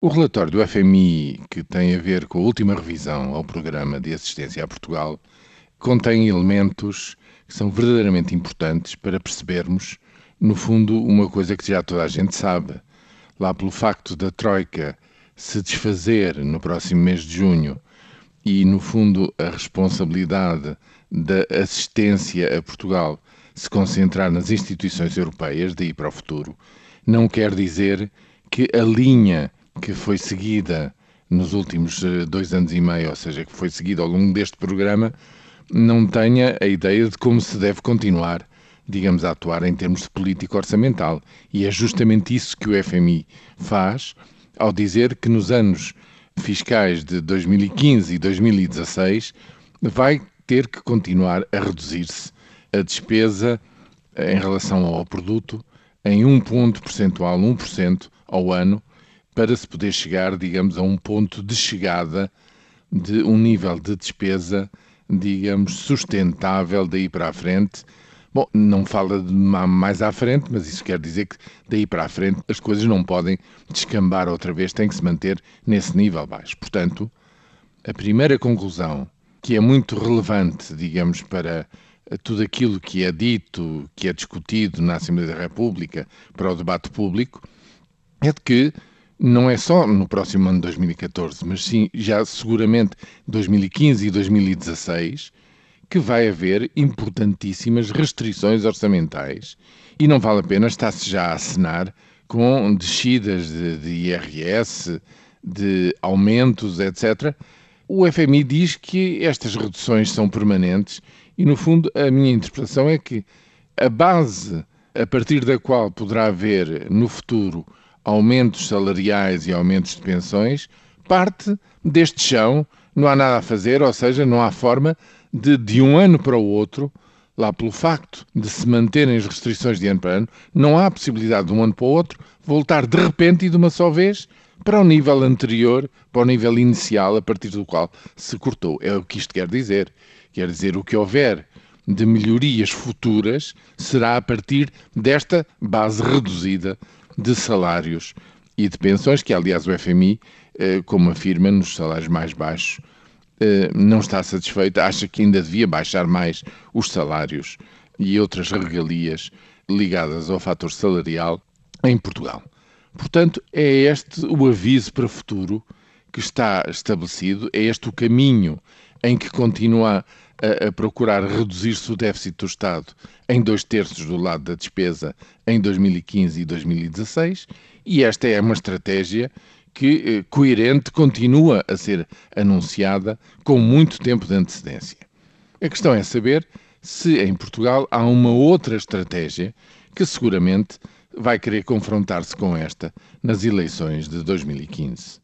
O relatório do FMI, que tem a ver com a última revisão ao programa de assistência a Portugal, contém elementos que são verdadeiramente importantes para percebermos, no fundo, uma coisa que já toda a gente sabe. Lá pelo facto da Troika se desfazer no próximo mês de junho e, no fundo, a responsabilidade da assistência a Portugal se concentrar nas instituições europeias, daí para o futuro, não quer dizer que a linha que foi seguida nos últimos eh, dois anos e meio, ou seja, que foi seguida ao longo deste programa, não tenha a ideia de como se deve continuar, digamos, a atuar em termos de política orçamental. E é justamente isso que o FMI faz ao dizer que nos anos fiscais de 2015 e 2016 vai ter que continuar a reduzir-se a despesa em relação ao produto em um ponto percentual, 1% ao ano, para se poder chegar, digamos, a um ponto de chegada de um nível de despesa, digamos, sustentável daí para a frente. Bom, não fala de mais à frente, mas isso quer dizer que daí para a frente as coisas não podem descambar outra vez, tem que se manter nesse nível baixo. Portanto, a primeira conclusão, que é muito relevante, digamos, para tudo aquilo que é dito, que é discutido na Assembleia da República para o debate público, é de que não é só no próximo ano de 2014, mas sim já seguramente 2015 e 2016, que vai haver importantíssimas restrições orçamentais e não vale a pena estar-se já a assinar com descidas de, de IRS, de aumentos, etc. O FMI diz que estas reduções são permanentes e, no fundo, a minha interpretação é que a base a partir da qual poderá haver no futuro aumentos salariais e aumentos de pensões parte deste chão, não há nada a fazer, ou seja, não há forma de, de um ano para o outro, lá pelo facto de se manterem as restrições de ano para ano, não há possibilidade de um ano para o outro voltar de repente e de uma só vez para o nível anterior, para o nível inicial, a partir do qual se cortou. É o que isto quer dizer. Quer dizer, o que houver de melhorias futuras será a partir desta base reduzida de salários e de pensões, que aliás o FMI, eh, como afirma, nos salários mais baixos, eh, não está satisfeito, acha que ainda devia baixar mais os salários e outras regalias ligadas ao fator salarial em Portugal. Portanto, é este o aviso para o futuro que está estabelecido, é este o caminho em que continua a, a procurar reduzir-se o déficit do Estado em dois terços do lado da despesa em 2015 e 2016, e esta é uma estratégia que, eh, coerente, continua a ser anunciada com muito tempo de antecedência. A questão é saber se em Portugal há uma outra estratégia que seguramente vai querer confrontar-se com esta nas eleições de 2015.